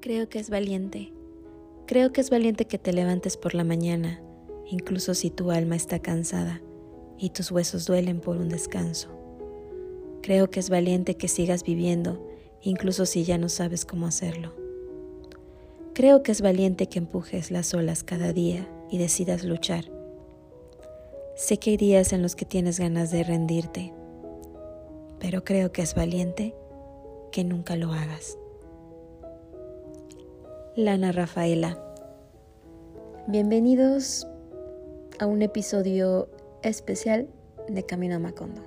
Creo que es valiente. Creo que es valiente que te levantes por la mañana, incluso si tu alma está cansada y tus huesos duelen por un descanso. Creo que es valiente que sigas viviendo, incluso si ya no sabes cómo hacerlo. Creo que es valiente que empujes las olas cada día y decidas luchar. Sé que hay días en los que tienes ganas de rendirte, pero creo que es valiente que nunca lo hagas. Lana Rafaela. Bienvenidos a un episodio especial de Camino a Macondo.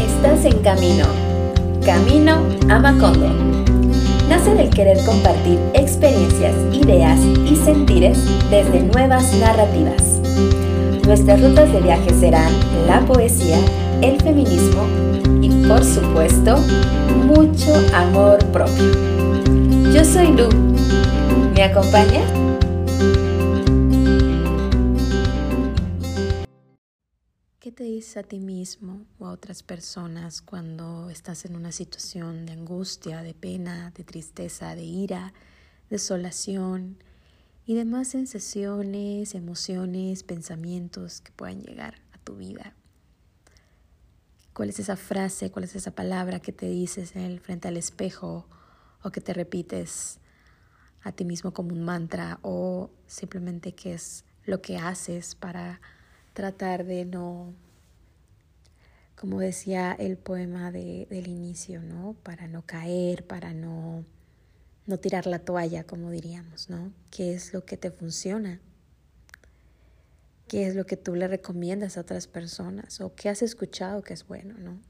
Estás en camino. Camino a Macondo. Nace del querer compartir experiencias, ideas y sentires desde nuevas narrativas. Nuestras rutas de viaje serán la poesía, el feminismo y por supuesto mucho amor propio. Yo soy Lu. ¿Me acompañas? ¿Qué te dices a ti mismo o a otras personas cuando estás en una situación de angustia, de pena, de tristeza, de ira, desolación y demás sensaciones, emociones, pensamientos que puedan llegar a tu vida? ¿Cuál es esa frase, cuál es esa palabra que te dices en frente al espejo o que te repites a ti mismo como un mantra o simplemente qué es lo que haces para tratar de no, como decía el poema de, del inicio, ¿no? Para no caer, para no, no tirar la toalla, como diríamos, ¿no? ¿Qué es lo que te funciona? Qué es lo que tú le recomiendas a otras personas o qué has escuchado que es bueno, ¿no?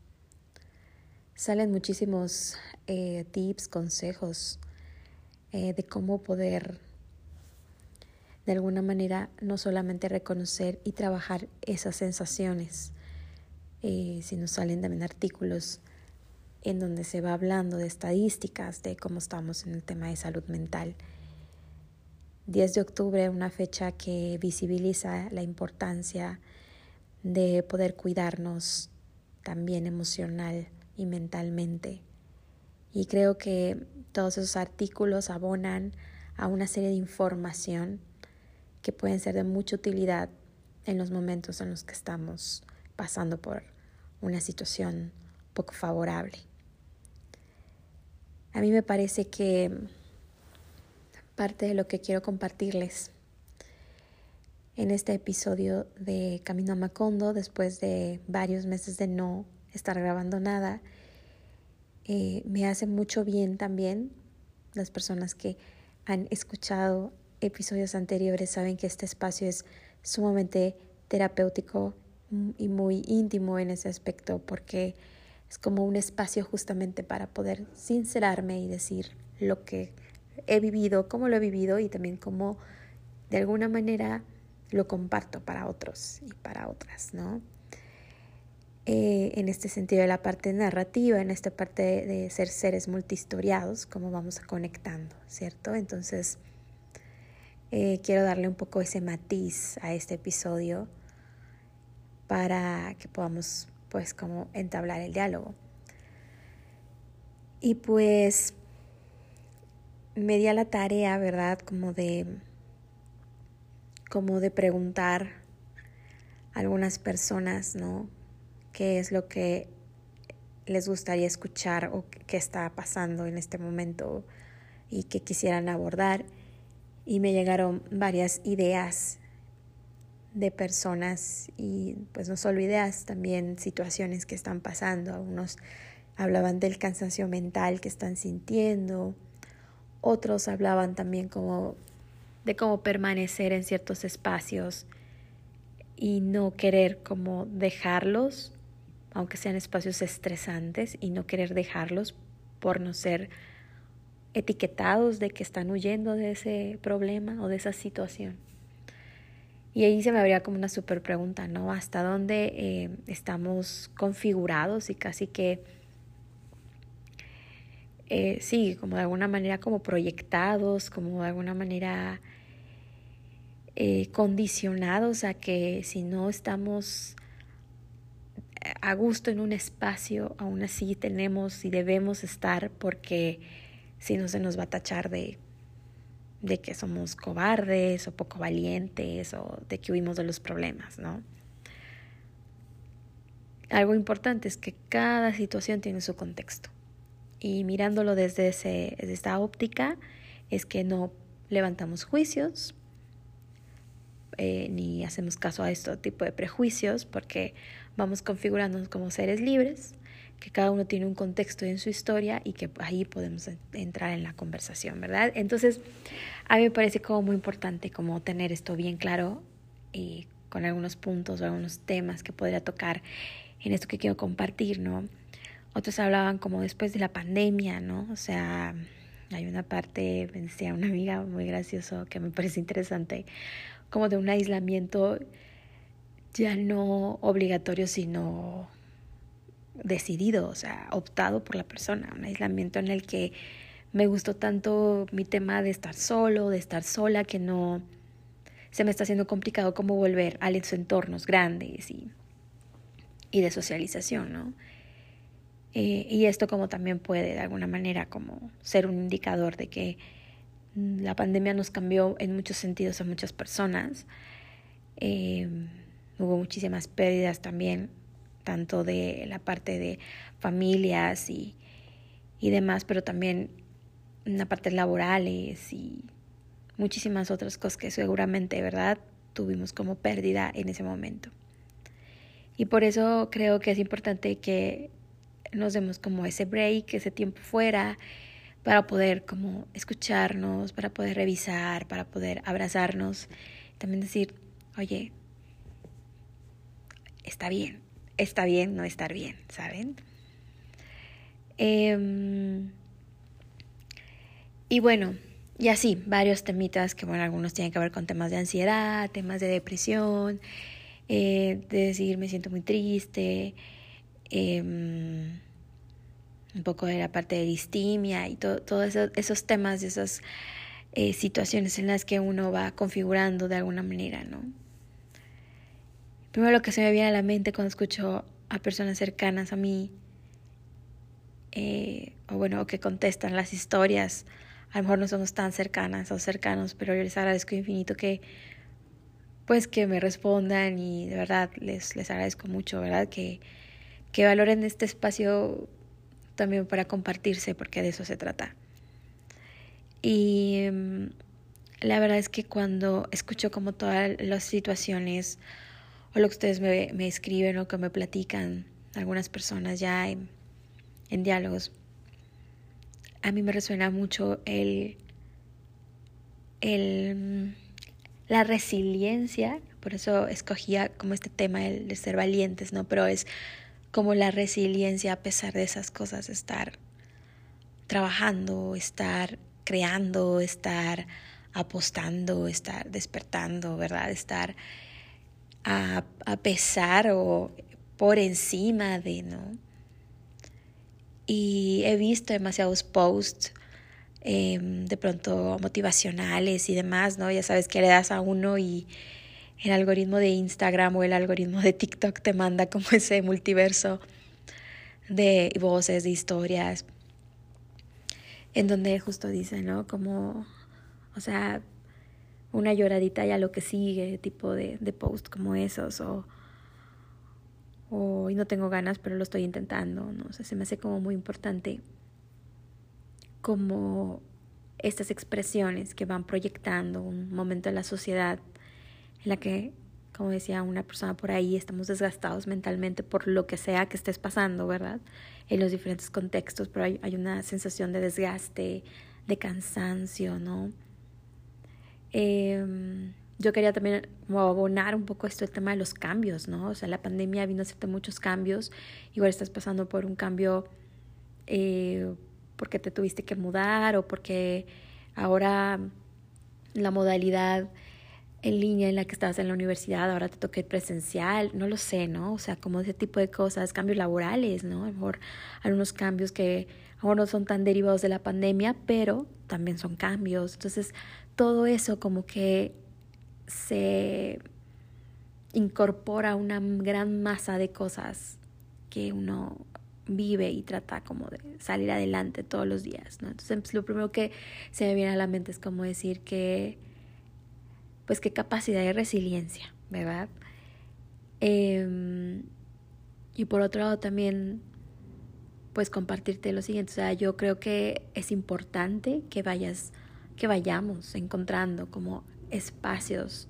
Salen muchísimos eh, tips, consejos eh, de cómo poder de alguna manera no solamente reconocer y trabajar esas sensaciones, eh, sino salen también artículos en donde se va hablando de estadísticas, de cómo estamos en el tema de salud mental 10 de octubre, una fecha que visibiliza la importancia de poder cuidarnos también emocional y mentalmente. Y creo que todos esos artículos abonan a una serie de información que pueden ser de mucha utilidad en los momentos en los que estamos pasando por una situación poco favorable. A mí me parece que parte de lo que quiero compartirles en este episodio de Camino a Macondo, después de varios meses de no estar grabando nada. Eh, me hace mucho bien también. Las personas que han escuchado episodios anteriores saben que este espacio es sumamente terapéutico y muy íntimo en ese aspecto porque es como un espacio justamente para poder sincerarme y decir lo que he vivido, cómo lo he vivido y también cómo de alguna manera lo comparto para otros y para otras, ¿no? Eh, en este sentido de la parte narrativa, en esta parte de, ser seres multihistoriados, cómo vamos conectando, ¿cierto? Entonces, eh, quiero darle un poco ese matiz a este episodio para que podamos, pues, como entablar el diálogo. Y pues me di la tarea, ¿verdad? Como de, como de preguntar a algunas personas, ¿no? ¿Qué es lo que les gustaría escuchar o qué está pasando en este momento y que quisieran abordar? Y me llegaron varias ideas de personas y pues no solo ideas, también situaciones que están pasando. Algunos hablaban del cansancio mental que están sintiendo, otros hablaban también como de cómo permanecer en ciertos espacios y no querer como dejarlos, aunque sean espacios estresantes, y no querer dejarlos por no ser etiquetados de que están huyendo de ese problema o de esa situación. Y ahí se me habría como una super pregunta, ¿no? ¿Hasta dónde eh, estamos configurados y casi que eh, sí, como de alguna manera como proyectados, como de alguna manera eh, condicionados a que si no estamos a gusto en un espacio, aún así tenemos y debemos estar porque si no se nos va a tachar de, de que somos cobardes o poco valientes o de que huimos de los problemas, ¿no? Algo importante es que cada situación tiene su contexto y mirándolo desde, ese, desde esta óptica es que no levantamos juicios, eh, ni hacemos caso a este tipo de prejuicios porque vamos configurándonos como seres libres, que cada uno tiene un contexto en su historia y que ahí podemos entrar en la conversación, ¿verdad? Entonces, a mí me parece como muy importante como tener esto bien claro y con algunos puntos o algunos temas que podría tocar en esto que quiero compartir, ¿no? Otros hablaban como después de la pandemia, ¿no? O sea, hay una parte, me decía una amiga muy gracioso que me parece interesante, como de un aislamiento ya no obligatorio, sino decidido, o sea, optado por la persona, un aislamiento en el que me gustó tanto mi tema de estar solo, de estar sola, que no se me está haciendo complicado como volver a los entornos grandes y, y de socialización, ¿no? Eh, y esto como también puede de alguna manera como ser un indicador de que mm, la pandemia nos cambió en muchos sentidos a muchas personas. Eh, hubo muchísimas pérdidas también, tanto de la parte de familias y, y demás, pero también en la parte laborales y muchísimas otras cosas que seguramente, ¿verdad? Tuvimos como pérdida en ese momento. Y por eso creo que es importante que nos demos como ese break, ese tiempo fuera, para poder como escucharnos, para poder revisar, para poder abrazarnos, también decir, oye, está bien, está bien no estar bien, ¿saben? Em, y bueno, y así, varios temitas que, bueno, algunos tienen que ver con temas de ansiedad, temas de depresión, eh, de decir me siento muy triste, Em, un poco de la parte de distimia y todos esos temas, esas eh, situaciones en las que uno va configurando de alguna manera, ¿no? Primero lo que se me viene a la mente cuando escucho a personas cercanas a mí, eh, o bueno, que contestan las historias, a lo mejor no somos tan cercanas o cercanos, pero yo les agradezco infinito que pues que me respondan y de verdad les, les agradezco mucho, ¿verdad? Que, que valoren este espacio también para compartirse, porque de eso se trata. Y em, la verdad es que cuando escucho como todas las situaciones o lo que ustedes me, me escriben o que me platican algunas personas ya en, en diálogos, a mí me resuena mucho el, el, la resiliencia, por eso escogía como este tema el de ser valientes, ¿no? Pero es como la resiliencia a pesar de esas cosas, estar trabajando, estar creando, estar apostando, estar despertando, ¿verdad? Estar a, pesar o por encima de, ¿no? Y he visto demasiados posts em, de pronto motivacionales y demás, ¿no? Ya sabes que le das a uno y el algoritmo de Instagram o el algoritmo de TikTok te manda como ese multiverso de voces, de historias, en donde justo dice, ¿no? Como, o sea, una lloradita y a lo que sigue, tipo de, de post como esos, o, o y no tengo ganas, pero lo estoy intentando, ¿no? O sea, se me hace como muy importante como estas expresiones que van proyectando un momento de la sociedad en la que, como decía una persona por ahí, estamos desgastados mentalmente por lo que sea que estés pasando, ¿verdad? En los diferentes contextos, pero hay, hay una sensación de desgaste, de cansancio, ¿no? Eh, yo quería también abonar un poco esto el tema de los cambios, ¿no? O sea, la pandemia vino a hacerte muchos cambios. Igual estás pasando por un cambio eh, porque te tuviste que mudar o porque ahora la modalidad en línea en la que estabas en la universidad, ahora te toca ir presencial, no lo sé, ¿no? O sea, como ese tipo de cosas, cambios laborales, ¿no? A lo mejor algunos cambios que ahora no son tan derivados de la pandemia, pero también son cambios. Entonces, todo eso como que se incorpora una gran masa de cosas que uno vive y trata como de salir adelante todos los días, ¿no? Entonces, lo primero que se me viene a la mente es como decir que, pues, qué capacidad de resiliencia, ¿verdad? Em, y por otro lado también, pues, compartirte lo siguiente, o sea, yo creo que es importante que vayas, que vayamos encontrando como espacios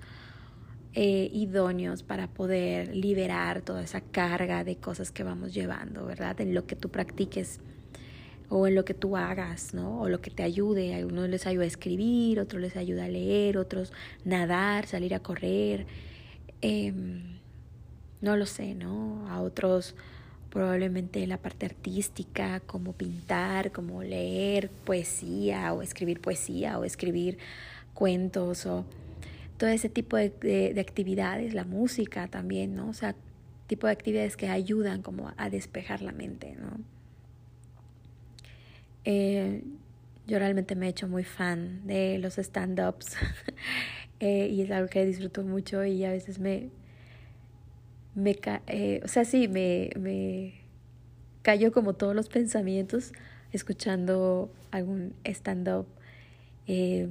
eh, idóneos para poder liberar toda esa carga de cosas que vamos llevando, ¿verdad? En lo que tú practiques o en lo que tú hagas, ¿no? O lo que te ayude. A algunos les ayuda a escribir, otros les ayuda a leer, otros nadar, salir a correr. Em, no lo sé, ¿no? A otros probablemente la parte artística, como pintar, como leer poesía o escribir poesía o escribir cuentos o todo ese tipo de, actividades, la música también, ¿no? O sea, tipo de actividades que ayudan como a despejar la mente, ¿no? Eh, yo realmente me he hecho muy fan de los stand-ups eh, y es algo que disfruto mucho y a veces me, me eh, o sea, sí, me, me cayó como todos los pensamientos escuchando algún stand-up. Eh,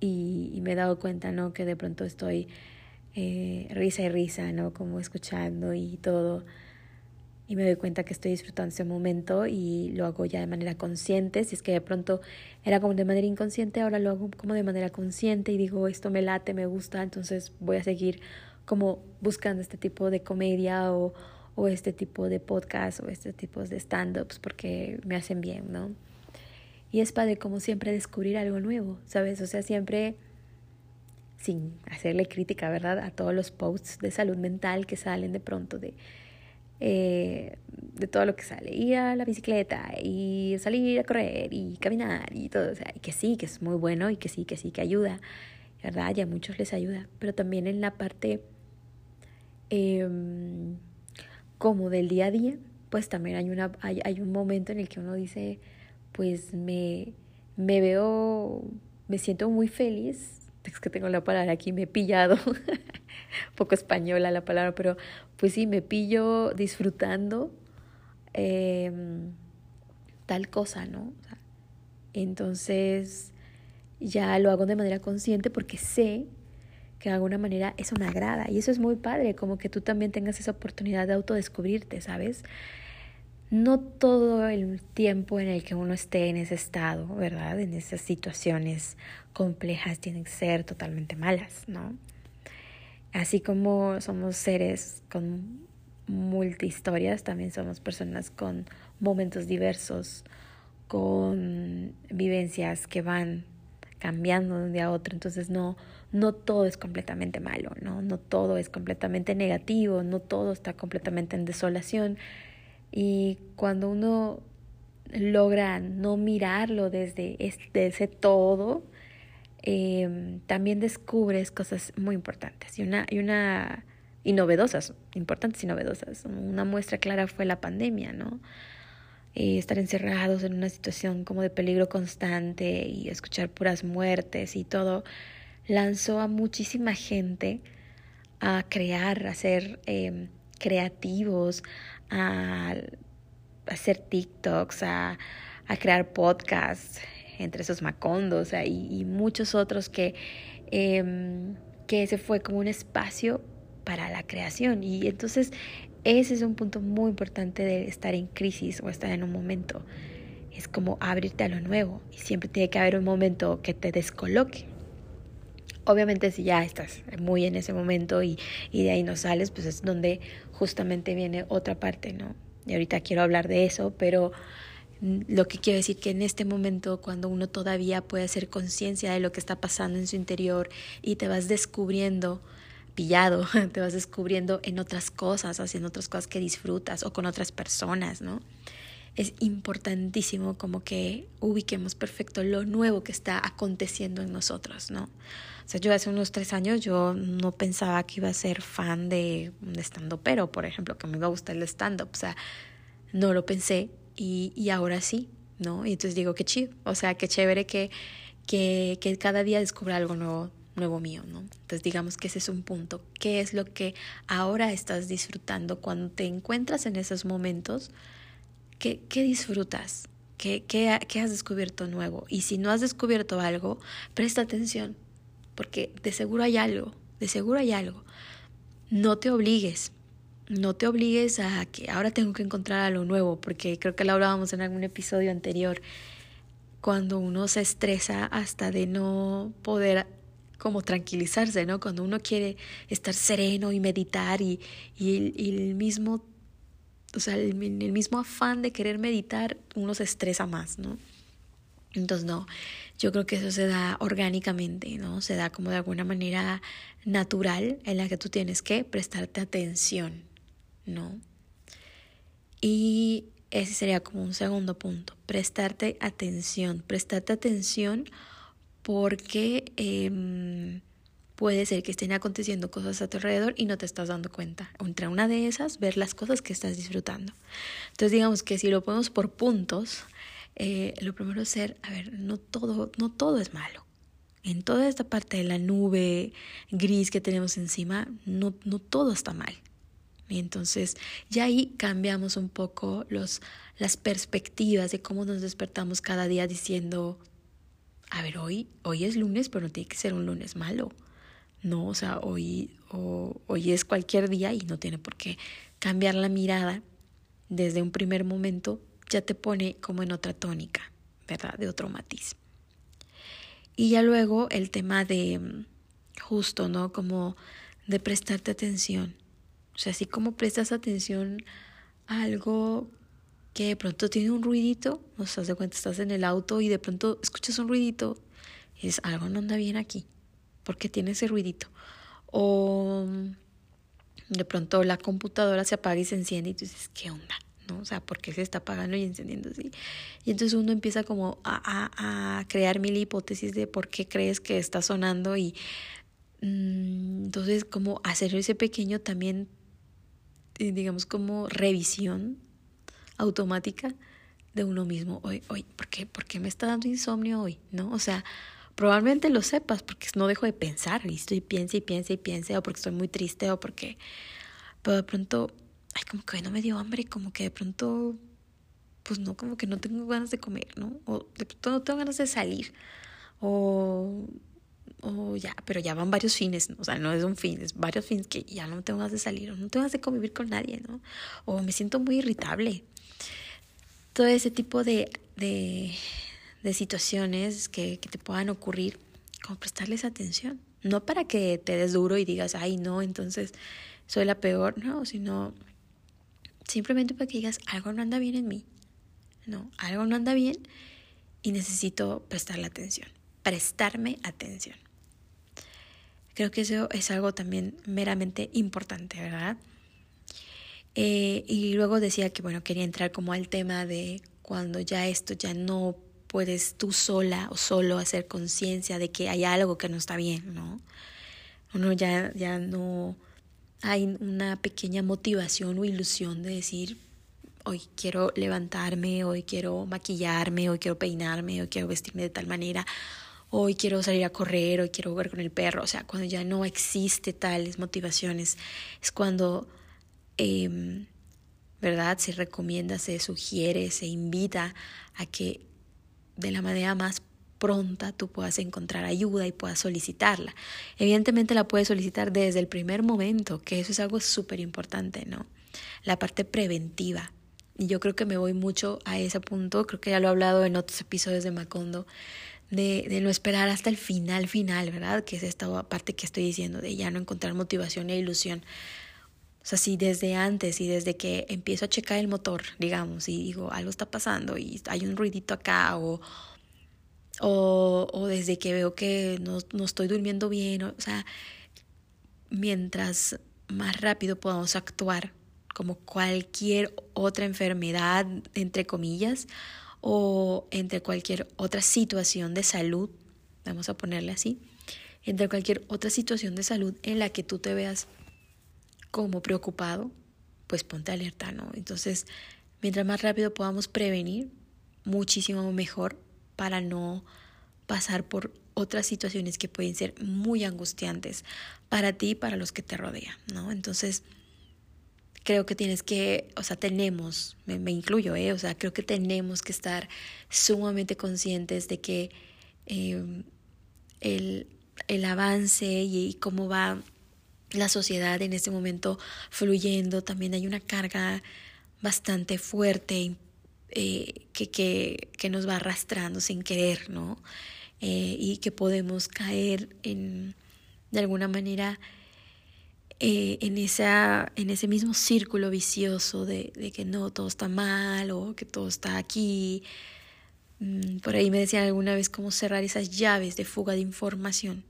y, me he dado cuenta, ¿no? Que de pronto estoy eh, risa y risa, ¿no? Como escuchando y todo. Y me doy cuenta que estoy disfrutando ese momento y lo hago ya de manera consciente. Si es que de pronto era como de manera inconsciente, ahora lo hago como de manera consciente y digo, esto me late, me gusta, entonces voy a seguir como buscando este tipo de comedia o, o este tipo de podcast o este tipo de stand-ups porque me hacen bien, ¿no? Y es padre como siempre descubrir algo nuevo, ¿sabes? O sea, siempre sin hacerle crítica, ¿verdad? A todos los posts de salud mental que salen de pronto de, eh, de todo lo que sale. Ir a la bicicleta y salir a correr y caminar y todo. O sea, que sí, que es muy bueno y que sí, que sí, que ayuda, ¿verdad? Y a muchos les ayuda. Pero también en la parte em, como del día a día, pues también hay, una, hay, hay un momento en el que uno dice pues me, me veo, me siento muy feliz. Es que tengo la palabra aquí, me he pillado, poco española la palabra, pero pues sí, me pillo disfrutando em, tal cosa, ¿no? entonces ya lo hago de manera consciente porque sé que de alguna manera eso me agrada y eso es muy padre, como que tú también tengas esa oportunidad de autodescubrirte, ¿sabes? No todo el tiempo en el que uno esté en ese estado, ¿verdad? En esas situaciones complejas tienen que ser totalmente malas, ¿no? Así como somos seres con multihistorias, también somos personas con momentos diversos, con vivencias que van cambiando de un día a otro, entonces no, no todo es completamente malo, ¿no? No todo es completamente negativo, no todo está completamente en desolación, y cuando uno logra no mirarlo desde, ese todo, em, también descubres cosas muy importantes y una, y una y novedosas, importantes y novedosas. Una muestra clara fue la pandemia, ¿no? Eh, estar encerrados en una situación como de peligro constante y escuchar puras muertes y todo, lanzó a muchísima gente a crear, a ser em, creativos, a hacer TikToks, a, a crear podcasts, entre esos macondos y, muchos otros que, eh, que ese fue como un espacio para la creación. Y entonces ese es un punto muy importante de estar en crisis o estar en un momento. Es como abrirte a lo nuevo y siempre tiene que haber un momento que te descoloque. Obviamente si ya estás muy en ese momento y, y de ahí no sales, pues es donde justamente viene otra parte, ¿no? Y ahorita quiero hablar de eso, pero lo que quiero decir que en este momento, cuando uno todavía puede hacer conciencia de lo que está pasando en su interior y te vas descubriendo, pillado, te vas descubriendo en otras cosas, haciendo otras cosas que disfrutas o con otras personas, ¿no? Es importantísimo como que ubiquemos perfecto lo nuevo que está aconteciendo en nosotros, ¿no? O sea, yo hace unos tres años yo no pensaba que iba a ser fan de un stand-up, pero por ejemplo, que me iba a gustar el stand-up. O sea, no lo pensé y, y ahora sí, ¿no? Y entonces digo, qué chido. O sea, qué chévere que, que, que cada día descubra algo nuevo nuevo mío, ¿no? Entonces digamos que ese es un punto. ¿Qué es lo que ahora estás disfrutando cuando te encuentras en esos momentos? ¿Qué, qué disfrutas? ¿Qué, qué, ¿Qué has descubierto nuevo? Y si no has descubierto algo, presta atención, porque de seguro hay algo, de seguro hay algo. No te obligues, no te obligues a que ahora tengo que encontrar algo nuevo, porque creo que lo hablábamos en algún episodio anterior, cuando uno se estresa hasta de no poder como tranquilizarse, ¿no? Cuando uno quiere estar sereno y meditar y, el, mismo, o sea, el, el, mismo afán de querer meditar, uno se estresa más, ¿no? Entonces, no, yo creo que eso se da orgánicamente, ¿no? Se da como de alguna manera natural en la que tú tienes que prestarte atención, ¿no? Y ese sería como un segundo punto, prestarte atención, prestarte atención porque eh, puede ser que estén aconteciendo cosas a tu alrededor y no te estás dando cuenta. Entre una de esas, ver las cosas que estás disfrutando. Entonces, digamos que si lo ponemos por puntos, eh, lo primero es ser, a ver, no todo, no todo es malo. En toda esta parte de la nube gris que tenemos encima, no, no todo está mal. Y entonces ya ahí cambiamos un poco los, las perspectivas de cómo nos despertamos cada día diciendo, a ver, hoy, hoy es lunes, pero no tiene que ser un lunes malo. No, o sea, hoy, hoy es cualquier día y no tiene por qué cambiar la mirada desde un primer momento, ya te pone como en otra tónica, ¿verdad? De otro matiz. Y ya luego el tema de mm, justo, ¿no? Como de prestarte atención. O sea, así como prestas atención a algo que de pronto tiene un ruidito, no se de cuenta, estás en el auto y de pronto escuchas un ruidito y dices, algo no anda bien aquí, porque tiene ese ruidito. O de pronto la computadora se apaga y se enciende y tú dices, ¿qué onda? ¿No? O sea, ¿por qué se está apagando y encendiendo así? Y entonces uno empieza como a, a, a crear mil hipótesis de por qué crees que está sonando y mm, entonces como hacer ese pequeño también, eh, digamos como revisión automática de uno mismo. Hoy, hoy, ¿por qué, ¿por qué me está dando insomnio hoy? ¿No? O sea, probablemente lo sepas porque no dejo de pensar y estoy piensa y piensa y piensa o porque estoy muy triste o porque... Pero de pronto, como que hoy no me dio hambre, como que de pronto, pues no, como que no tengo ganas de comer, ¿no? O de pronto no tengo ganas de salir. O o ya, pero ya van varios fines, o sea, no es un fin, es varios fines que ya no tengo ganas de salir, o no tengo ganas de convivir con nadie, ¿no? O me siento muy irritable, todo ese tipo de, de, de situaciones que, que, te puedan ocurrir, como prestarles atención. No para que te des duro y digas, ay, no, entonces soy la peor, no, sino simplemente para que digas, algo no anda bien en mí, no, algo no anda bien y necesito prestarle atención, prestarme atención. Creo que eso es algo también meramente importante, ¿verdad? Eh, y luego decía que, bueno, quería entrar como al tema de cuando ya esto ya no puedes tú sola o solo hacer conciencia de que hay algo que no está bien, ¿no? Uno ya, ya no hay una pequeña motivación o ilusión de decir, hoy quiero levantarme, hoy quiero maquillarme, hoy quiero peinarme, hoy quiero vestirme de tal manera, hoy quiero salir a correr, hoy quiero jugar con el perro. O sea, cuando ya no existe tales motivaciones, es cuando Em, ¿verdad? Se recomienda, se sugiere, se invita a que de la manera más pronta tú puedas encontrar ayuda y puedas solicitarla. Evidentemente la puedes solicitar desde el primer momento, que eso es algo súper importante, ¿no? La parte preventiva. Y yo creo que me voy mucho a ese punto, creo que ya lo he hablado en otros episodios de Macondo, de, no esperar hasta el final, final, ¿verdad? Que es esta parte que estoy diciendo, de ya no encontrar motivación e ilusión o sea, si desde antes y desde que empiezo a checar el motor, digamos, y digo, algo está pasando y hay un ruidito acá, o, o, o desde que veo que no, no estoy durmiendo bien, o, sea, mientras más rápido podamos actuar como cualquier otra enfermedad, entre comillas, o entre cualquier otra situación de salud, vamos a ponerle así, entre cualquier otra situación de salud en la que tú te veas como preocupado, pues ponte alerta, ¿no? Entonces, mientras más rápido podamos prevenir, muchísimo mejor para no pasar por otras situaciones que pueden ser muy angustiantes para ti y para los que te rodean, ¿no? Entonces, creo que tienes que, o sea, tenemos, me, incluyo, ¿eh? O sea, creo que tenemos que estar sumamente conscientes de que em, el, el, avance y, cómo va la sociedad en este momento fluyendo, también hay una carga bastante fuerte eh, que, que, que, nos va arrastrando sin querer, ¿no? Eh, y que podemos caer en, de alguna manera, eh, en, esa, en ese mismo círculo vicioso de, que no, todo está mal o que todo está aquí. Mm, por ahí me decían alguna vez cómo cerrar esas llaves de fuga de información.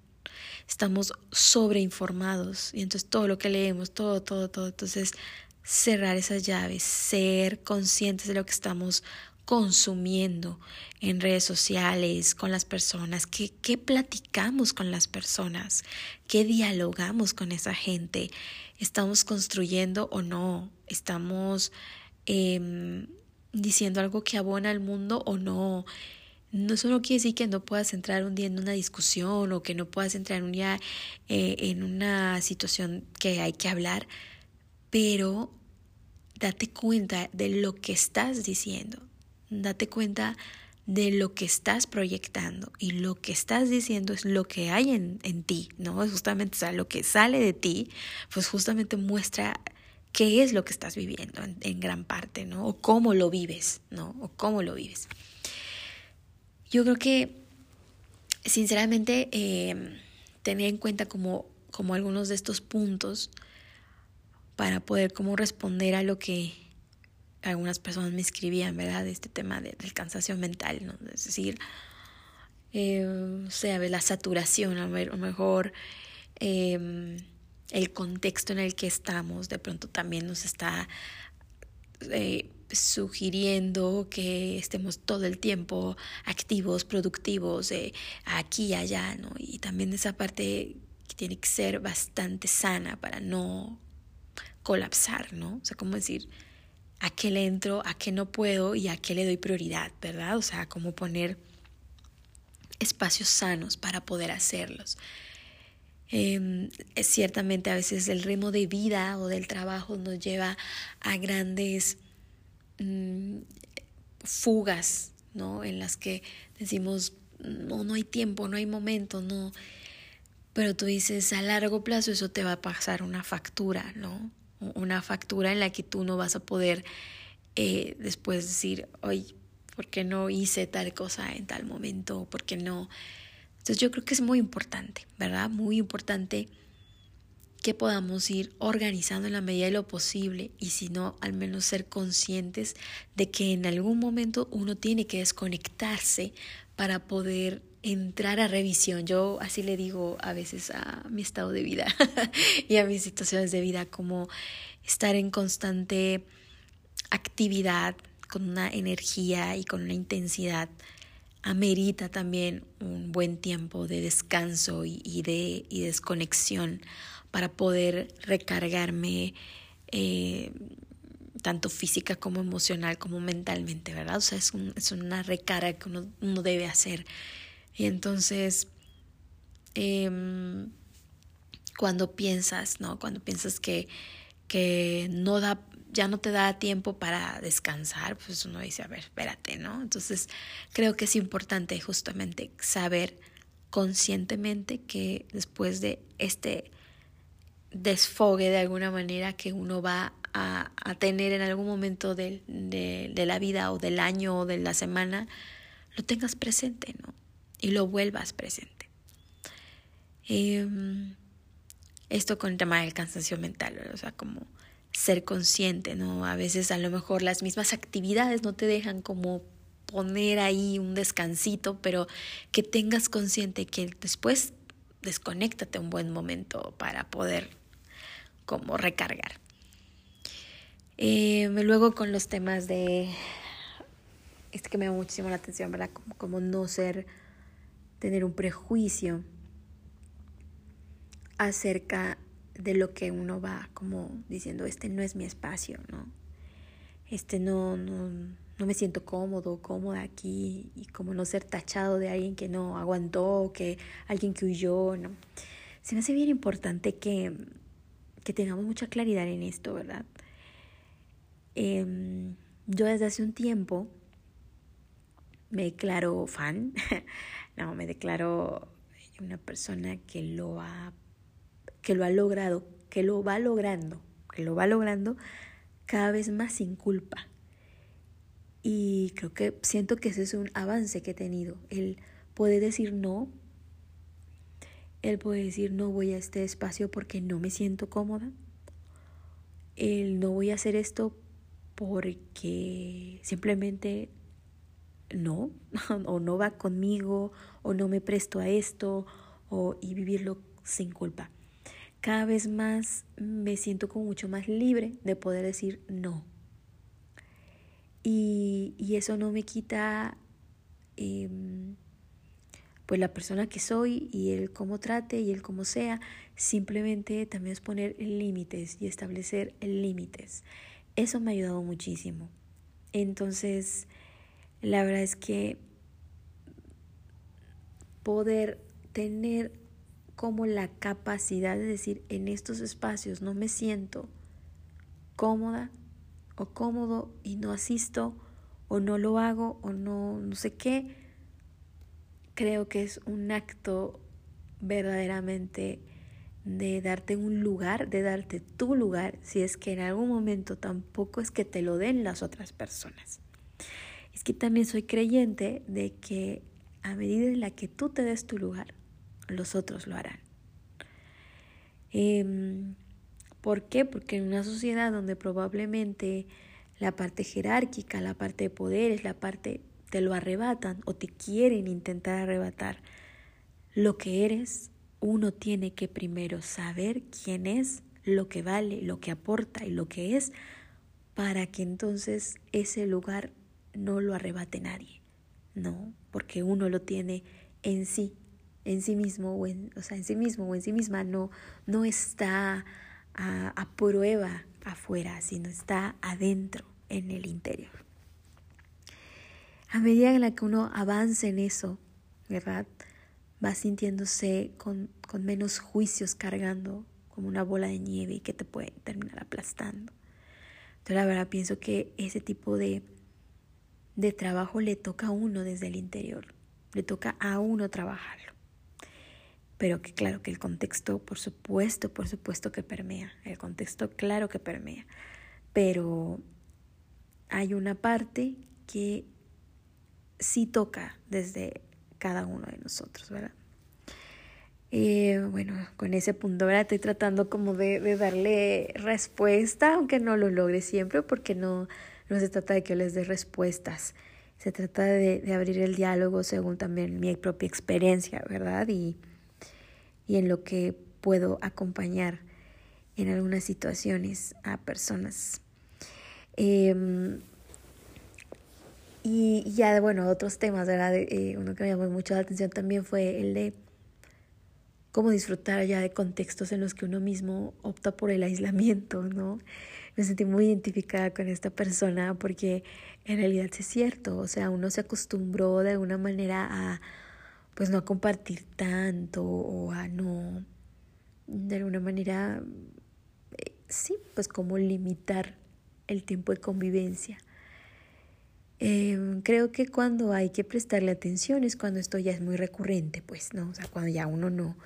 Estamos sobreinformados y entonces todo lo que leemos, todo, todo, todo. Entonces cerrar esas llaves, ser conscientes de lo que estamos consumiendo en redes sociales, con las personas, qué, qué platicamos con las personas, qué dialogamos con esa gente, estamos construyendo o no, estamos em, diciendo algo que abona al mundo o no. No solo quiere decir que no puedas entrar un día en una discusión o que no puedas entrar un día eh, en una situación que hay que hablar, pero date cuenta de lo que estás diciendo, date cuenta de lo que estás proyectando y lo que estás diciendo es lo que hay en, en ti, ¿no? Es justamente, o sea, lo que sale de ti, pues justamente muestra qué es lo que estás viviendo en, gran parte, ¿no? O cómo lo vives, ¿no? O cómo lo vives. Yo creo que, sinceramente, eh, tener en cuenta como, como algunos de estos puntos para poder como responder a lo que algunas personas me escribían, ¿verdad? De este tema del cansancio mental, ¿no? Es decir, eh, o sea, la saturación, a lo mejor em, el contexto en el que estamos de pronto también nos está eh, sugiriendo que estemos todo el tiempo activos, productivos, eh, aquí y allá, ¿no? Y también esa parte que tiene que ser bastante sana para no colapsar, ¿no? O sea, ¿cómo decir? a qué le entro, a qué no puedo y a qué le doy prioridad, ¿verdad? O sea, cómo poner espacios sanos para poder hacerlos. Eh, ciertamente a veces el ritmo de vida o del trabajo nos lleva a grandes mm, fugas, ¿no? En las que decimos, no, no hay tiempo, no hay momento, no. Pero tú dices, a largo plazo eso te va a pasar una factura, ¿no? Una factura en la que tú no vas a poder eh, después decir, oye, ¿por qué no hice tal cosa en tal momento? ¿Por qué no? Entonces yo creo que es muy importante, ¿verdad? Muy importante que podamos ir organizando en la medida de lo posible y si no, al menos ser conscientes de que en algún momento uno tiene que desconectarse para poder entrar a revisión. Yo así le digo a veces a mi estado de vida y a mis situaciones de vida, como estar en constante actividad, con una energía y con una intensidad, amerita también un buen tiempo de descanso y, de y desconexión para poder recargarme eh, tanto física como emocional como mentalmente, ¿verdad? O sea, es, es una recarga que uno, uno debe hacer y entonces, em, cuando piensas, ¿no? Cuando piensas que, que no da, ya no te da tiempo para descansar, pues uno dice, a ver, espérate, ¿no? Entonces, creo que es importante justamente saber conscientemente que después de este desfogue de alguna manera que uno va a, a tener en algún momento de, de, de la vida o del año o de la semana, lo tengas presente, ¿no? Y lo vuelvas presente. Em, esto con el tema del cansancio mental, o sea, como ser consciente, ¿no? A veces a lo mejor las mismas actividades no te dejan como poner ahí un descansito, pero que tengas consciente que después desconéctate un buen momento para poder como recargar. Em, luego con los temas de, este que me llama muchísimo la atención, ¿verdad? Como no ser tener un prejuicio acerca de lo que uno va como diciendo, este no es mi espacio, ¿no? Este no, no, no me siento cómodo, cómoda aquí y como no ser tachado de alguien que no aguantó, que alguien que huyó, ¿no? Se me hace bien importante que, que tengamos mucha claridad en esto, ¿verdad? Em, yo desde hace un tiempo me declaro fan, no, me declaro una persona que lo ha, que lo ha logrado, que lo va logrando, que lo va logrando cada vez más sin culpa. Y creo que siento que ese es un avance que he tenido, el poder decir no, el poder decir no voy a este espacio porque no me siento cómoda, el no voy a hacer esto porque simplemente no, o no va conmigo, o no me presto a esto, o, y vivirlo sin culpa. Cada vez más me siento como mucho más libre de poder decir no. Y, y eso no me quita em, pues la persona que soy y el cómo trate y el cómo sea. Simplemente también es poner límites y establecer límites. Eso me ha ayudado muchísimo. Entonces, la verdad es que poder tener como la capacidad de decir en estos espacios no me siento cómoda o cómodo y no asisto o no lo hago o no no sé qué creo que es un acto verdaderamente de darte un lugar, de darte tu lugar, si es que en algún momento tampoco es que te lo den las otras personas. Es que también soy creyente de que a medida en la que tú te des tu lugar, los otros lo harán. Em, ¿Por qué? Porque en una sociedad donde probablemente la parte jerárquica, la parte de poder, es la parte te lo arrebatan o te quieren intentar arrebatar lo que eres, uno tiene que primero saber quién es, lo que vale, lo que aporta y lo que es, para que entonces ese lugar no lo arrebate nadie, no, porque uno lo tiene en sí, en sí mismo, o, en, o sea, en sí mismo o en sí misma, no, no está a, prueba afuera, sino está adentro, en el interior. A medida en la que uno avance en eso, ¿verdad? Va sintiéndose con, con menos juicios cargando como una bola de nieve y que te puede terminar aplastando. Entonces la verdad pienso que ese tipo de de trabajo le toca a uno desde el interior, le toca a uno trabajarlo. Pero que claro que el contexto, por supuesto, por supuesto que permea, el contexto claro que permea, pero hay una parte que sí toca desde cada uno de nosotros, ¿verdad? Eh, bueno, con ese punto ahora estoy tratando como de, de, darle respuesta, aunque no lo logre siempre, porque no, no se trata de que les dé respuestas, se trata de, de, abrir el diálogo según también mi propia experiencia, ¿verdad? Y, y en lo que puedo acompañar en algunas situaciones a personas. Eh, y ya, bueno, otros temas, ¿verdad? Eh, uno que me llamó mucho la atención también fue el de cómo disfrutar ya de contextos en los que uno mismo opta por el aislamiento, ¿no? Me sentí muy identificada con esta persona porque en realidad es cierto, o sea, uno se acostumbró de alguna manera a pues no compartir tanto o a no de alguna manera eh, sí, pues como limitar el tiempo de convivencia. Eh, creo que cuando hay que prestarle atención es cuando esto ya es muy recurrente, pues, ¿no? O sea, cuando ya uno no,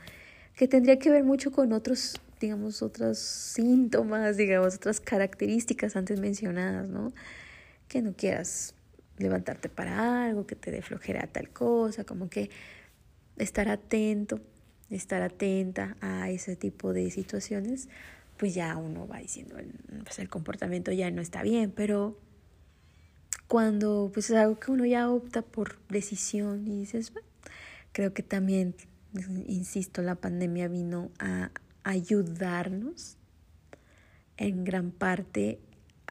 que tendría que ver mucho con otros digamos, otros síntomas, digamos, otras características antes mencionadas, ¿no? Que no quieras levantarte para algo, que te dé flojera tal cosa, como que estar atento, estar atenta a ese tipo de situaciones, pues ya uno va diciendo, pues el comportamiento ya no está bien, pero cuando pues es algo que uno ya opta por decisión y dices, bueno, creo que también, insisto, la pandemia vino a ayudarnos en gran parte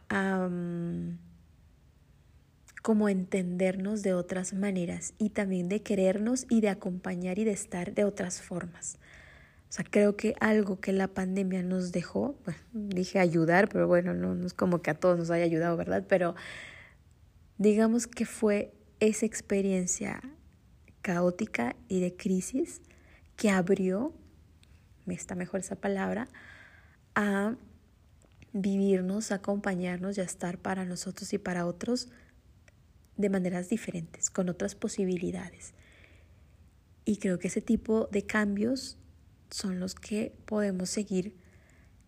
a um, como entendernos de otras maneras y también de querernos y de acompañar y de estar de otras formas. O sea, creo que algo que la pandemia nos dejó, dije ayudar, pero bueno, no, no es como que a todos nos haya ayudado, ¿verdad? Pero digamos que fue esa experiencia caótica y de crisis que abrió, me está mejor esa palabra, a vivirnos, a acompañarnos y a estar para nosotros y para otros de maneras diferentes, con otras posibilidades. Y creo que ese tipo de cambios son los que podemos seguir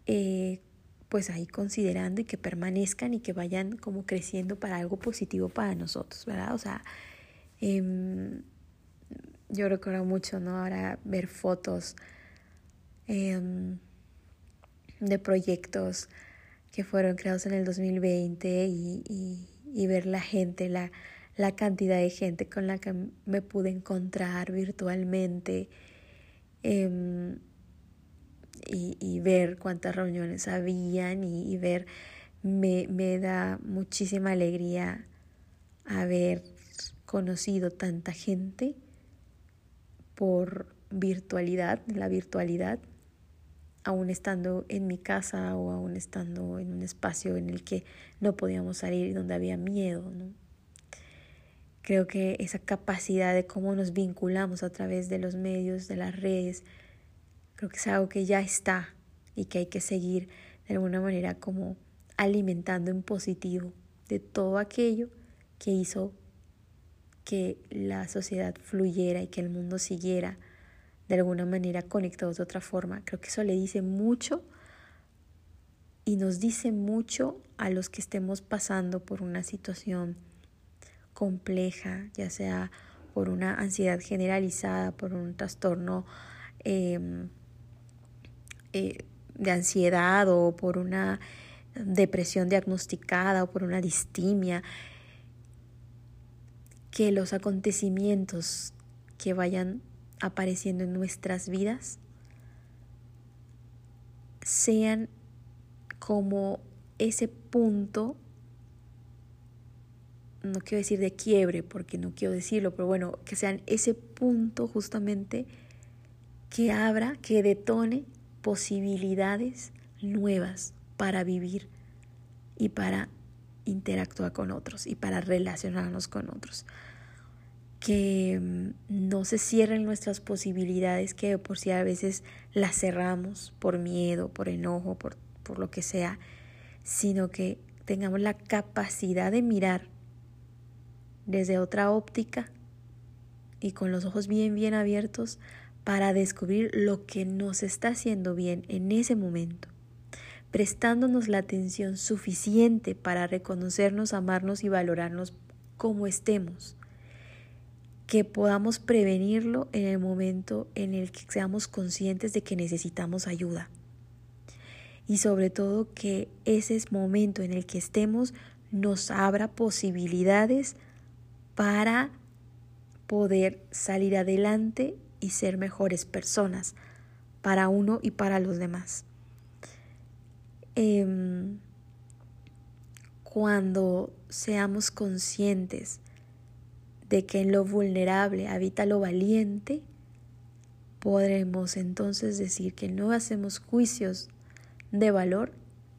eh, pues ahí considerando y que permanezcan y que vayan como creciendo para algo positivo para nosotros, ¿verdad? O sea, em, yo recuerdo mucho, ¿no? Ahora ver fotos em, de proyectos que fueron creados en el 2020 y, y, ver la gente, la, la cantidad de gente con la que me pude encontrar virtualmente. Em, y, ver cuántas reuniones habían y, ver, me, me da muchísima alegría haber conocido tanta gente por virtualidad, la virtualidad, aún estando en mi casa o aún estando en un espacio en el que no podíamos salir y donde había miedo. Creo que esa capacidad de cómo nos vinculamos a través de los medios, de las redes, Creo que es algo que ya está y que hay que seguir de alguna manera como alimentando en positivo de todo aquello que hizo que la sociedad fluyera y que el mundo siguiera de alguna manera conectado de otra forma. Creo que eso le dice mucho y nos dice mucho a los que estemos pasando por una situación compleja, ya sea por una ansiedad generalizada, por un trastorno eh, eh, de ansiedad o por una depresión diagnosticada o por una distimia, que los acontecimientos que vayan apareciendo en nuestras vidas sean como ese punto, no quiero decir de quiebre porque no quiero decirlo, pero bueno, que sean ese punto justamente que abra, que detone posibilidades nuevas para vivir y para interactuar con otros y para relacionarnos con otros. Que mm, no se cierren nuestras posibilidades, que por si a veces las cerramos por miedo, por enojo, por, por lo que sea, sino que tengamos la capacidad de mirar desde otra óptica y con los ojos bien, bien abiertos para descubrir lo que nos está haciendo bien en ese momento, prestándonos la atención suficiente para reconocernos, amarnos y valorarnos como estemos, que podamos prevenirlo en el momento en el que seamos conscientes de que necesitamos ayuda. Y sobre todo que ese momento en el que estemos nos abra posibilidades para poder salir adelante y ser mejores personas para uno y para los demás. Em, cuando seamos conscientes de que en lo vulnerable habita lo valiente, podremos entonces decir que no hacemos juicios de valor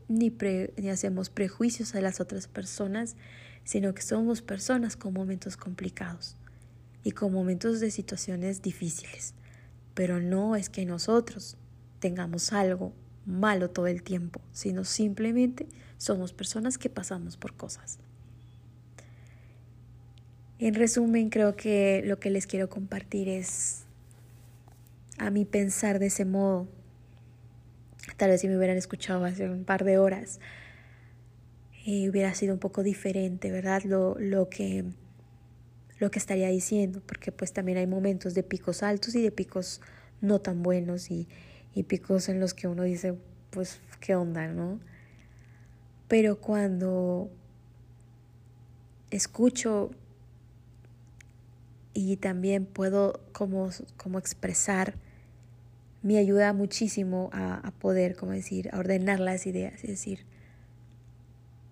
ni, ni, hacemos prejuicios a las otras personas, sino que somos personas con momentos complicados y con momentos de situaciones difíciles. Pero no es que nosotros tengamos algo malo todo el tiempo, sino simplemente somos personas que pasamos por cosas. En resumen, creo que lo que les quiero compartir es a mí pensar de ese modo. Tal vez si me hubieran escuchado hace un par de horas, eh, hubiera sido un poco diferente, ¿verdad? Lo, lo que lo que estaría diciendo, porque pues también hay momentos de picos altos y de picos no tan buenos y, y picos en los que uno dice, pues, ¿qué onda, no? Pero cuando escucho y también puedo como, como expresar, me ayuda muchísimo a, poder, como decir, a ordenar las ideas, es decir,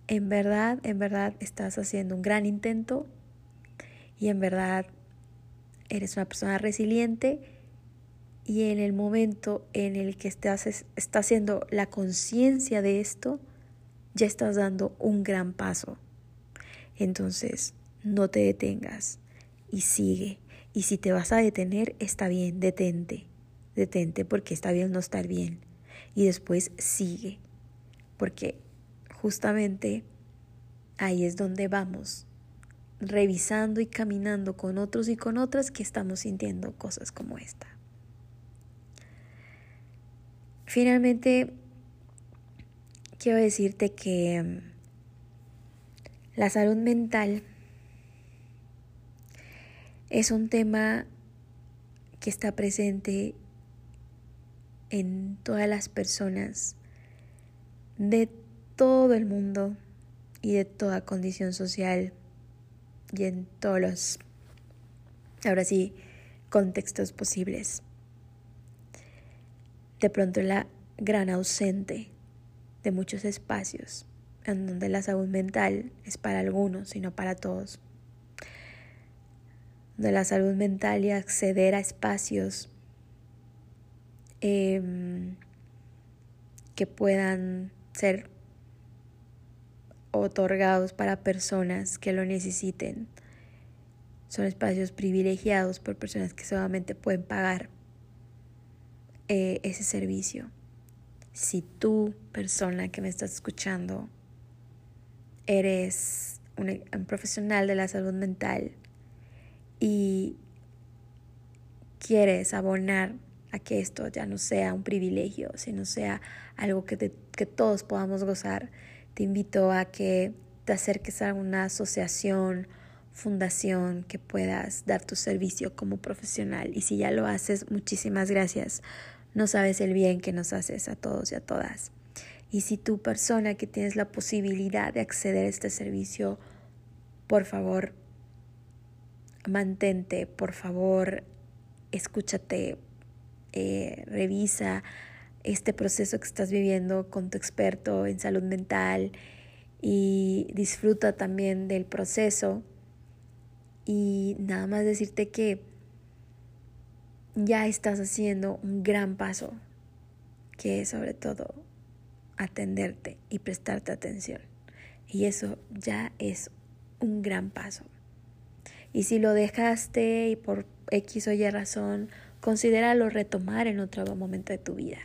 en verdad, en verdad estás haciendo un gran intento, y en verdad eres una persona resiliente y en el momento en el que estás, estás haciendo la conciencia de esto, ya estás dando un gran paso. Entonces, no te detengas y sigue. Y si te vas a detener, está bien, detente, detente porque está bien no estar bien. Y después sigue, porque justamente ahí es donde vamos, revisando y caminando con otros y con otras que estamos sintiendo cosas como esta. Finalmente, quiero decirte que mm, la salud mental es un tema que está presente en todas las personas de todo el mundo y de toda condición social y en todos los, ahora sí, contextos posibles. De pronto la gran ausente de muchos espacios en donde la salud mental es para algunos y no para todos. De la salud mental y acceder a espacios em, que puedan ser otorgados para personas que lo necesiten. Son espacios privilegiados por personas que solamente pueden pagar eh, ese servicio. Si tú, persona que me estás escuchando, eres un, un profesional de la salud mental y quieres abonar a que esto ya no sea un privilegio, sino sea algo que, que todos podamos gozar, te invito a que te acerques a una asociación, fundación que puedas dar tu servicio como profesional. Y si ya lo haces, muchísimas gracias. No sabes el bien que nos haces a todos y a todas. Y si tu persona que tienes la posibilidad de acceder a este servicio, por favor, mantente, por favor, escúchate, eh, revisa este proceso que estás viviendo con tu experto en salud mental y disfruta también del proceso. Y nada más decirte que ya estás haciendo un gran paso, que es sobre todo atenderte y prestarte atención. Y eso ya es un gran paso. Y si lo dejaste y por X o Y razón, considéralo retomar en otro momento de tu vida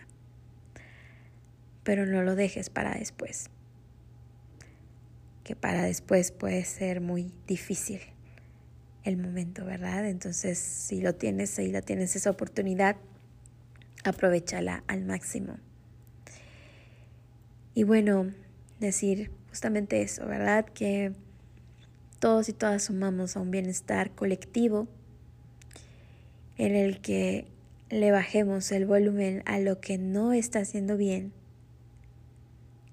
pero no lo dejes para después. Que para después puede ser muy difícil el momento, ¿verdad? Entonces, si lo tienes, y la tienes esa oportunidad, aprovechala al máximo. Y bueno, decir justamente eso, ¿verdad? Que todos y todas sumamos a un bienestar colectivo en el que le bajemos el volumen a lo que no está haciendo bien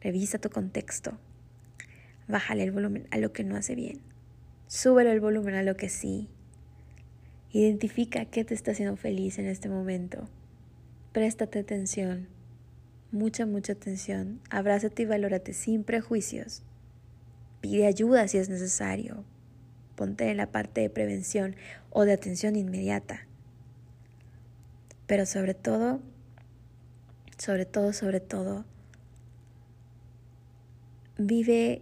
Revisa tu contexto. Bájale el volumen a lo que no hace bien. Súbele el volumen a lo que sí. Identifica qué te está haciendo feliz en este momento. Préstate atención. Mucha, mucha atención. Abrázate y valórate sin prejuicios. Pide ayuda si es necesario. Ponte en la parte de prevención o de atención inmediata. Pero sobre todo, sobre todo, sobre todo, Vive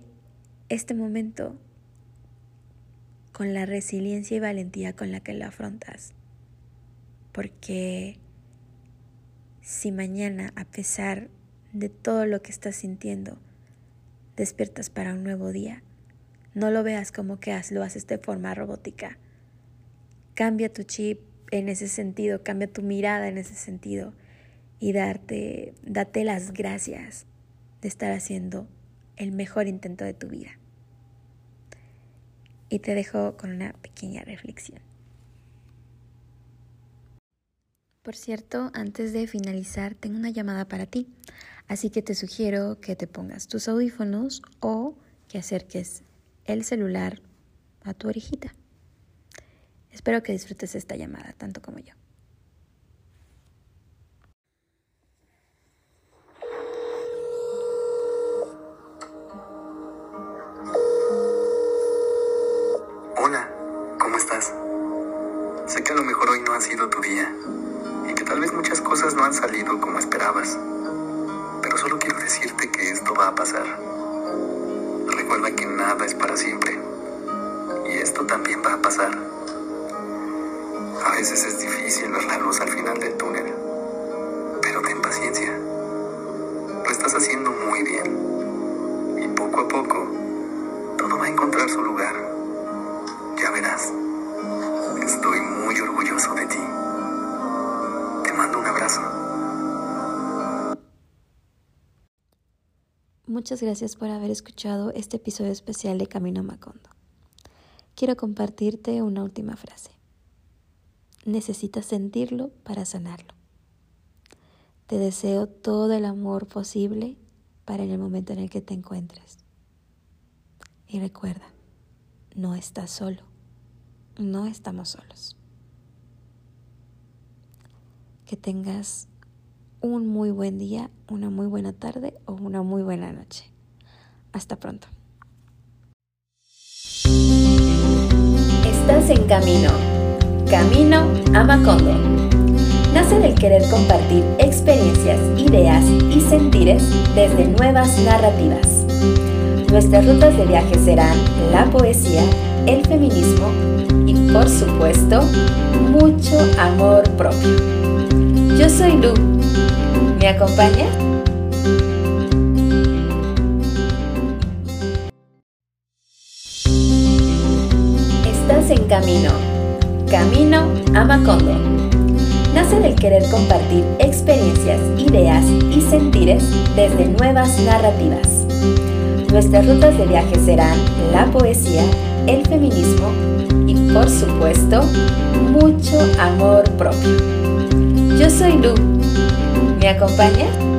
este momento con la resiliencia y valentía con la que lo afrontas. Porque si mañana, a pesar de todo lo que estás sintiendo, despiertas para un nuevo día, no lo veas como que lo haces de forma robótica. Cambia tu chip en ese sentido, cambia tu mirada en ese sentido y darte, date las gracias de estar haciendo el mejor intento de tu vida. Y te dejo con una pequeña reflexión. Por cierto, antes de finalizar, tengo una llamada para ti, así que te sugiero que te pongas tus audífonos o que acerques el celular a tu orejita. Espero que disfrutes esta llamada tanto como yo. tu día y que tal muchas cosas no han salido como esperabas. Pero solo quiero decirte que esto va a pasar. Recuerda que nada es para siempre Y esto también va a pasar. A veces es difícil ver la luz al final del túnel, pero ten paciencia. Lo estás haciendo muy bien. Y poco a poco, todo va a encontrar su lugar. Ya verás. Muchas gracias por haber escuchado este episodio especial de Camino Macondo. Quiero compartirte una última frase. Necesitas sentirlo para sanarlo. Te deseo todo el amor posible para el momento en el que te encuentres. Y recuerda, no estás solo, no estamos solos. Que tengas un muy buen día, una muy buena tarde o una muy buena noche. Hasta pronto. Estás en camino. Camino a Macondo. Nace del querer compartir experiencias, ideas y sentires desde nuevas narrativas. Nuestras rutas de viaje serán la poesía, el feminismo y por supuesto mucho amor propio. Yo soy Lu. ¿Me acompaña? Estás en camino. Camino a Macondo. Nace del querer compartir experiencias, ideas y sentires desde nuevas narrativas. Nuestras rutas de viaje serán la poesía, el feminismo y por supuesto mucho amor propio. Yo soy Lu. ¿Me acompaña?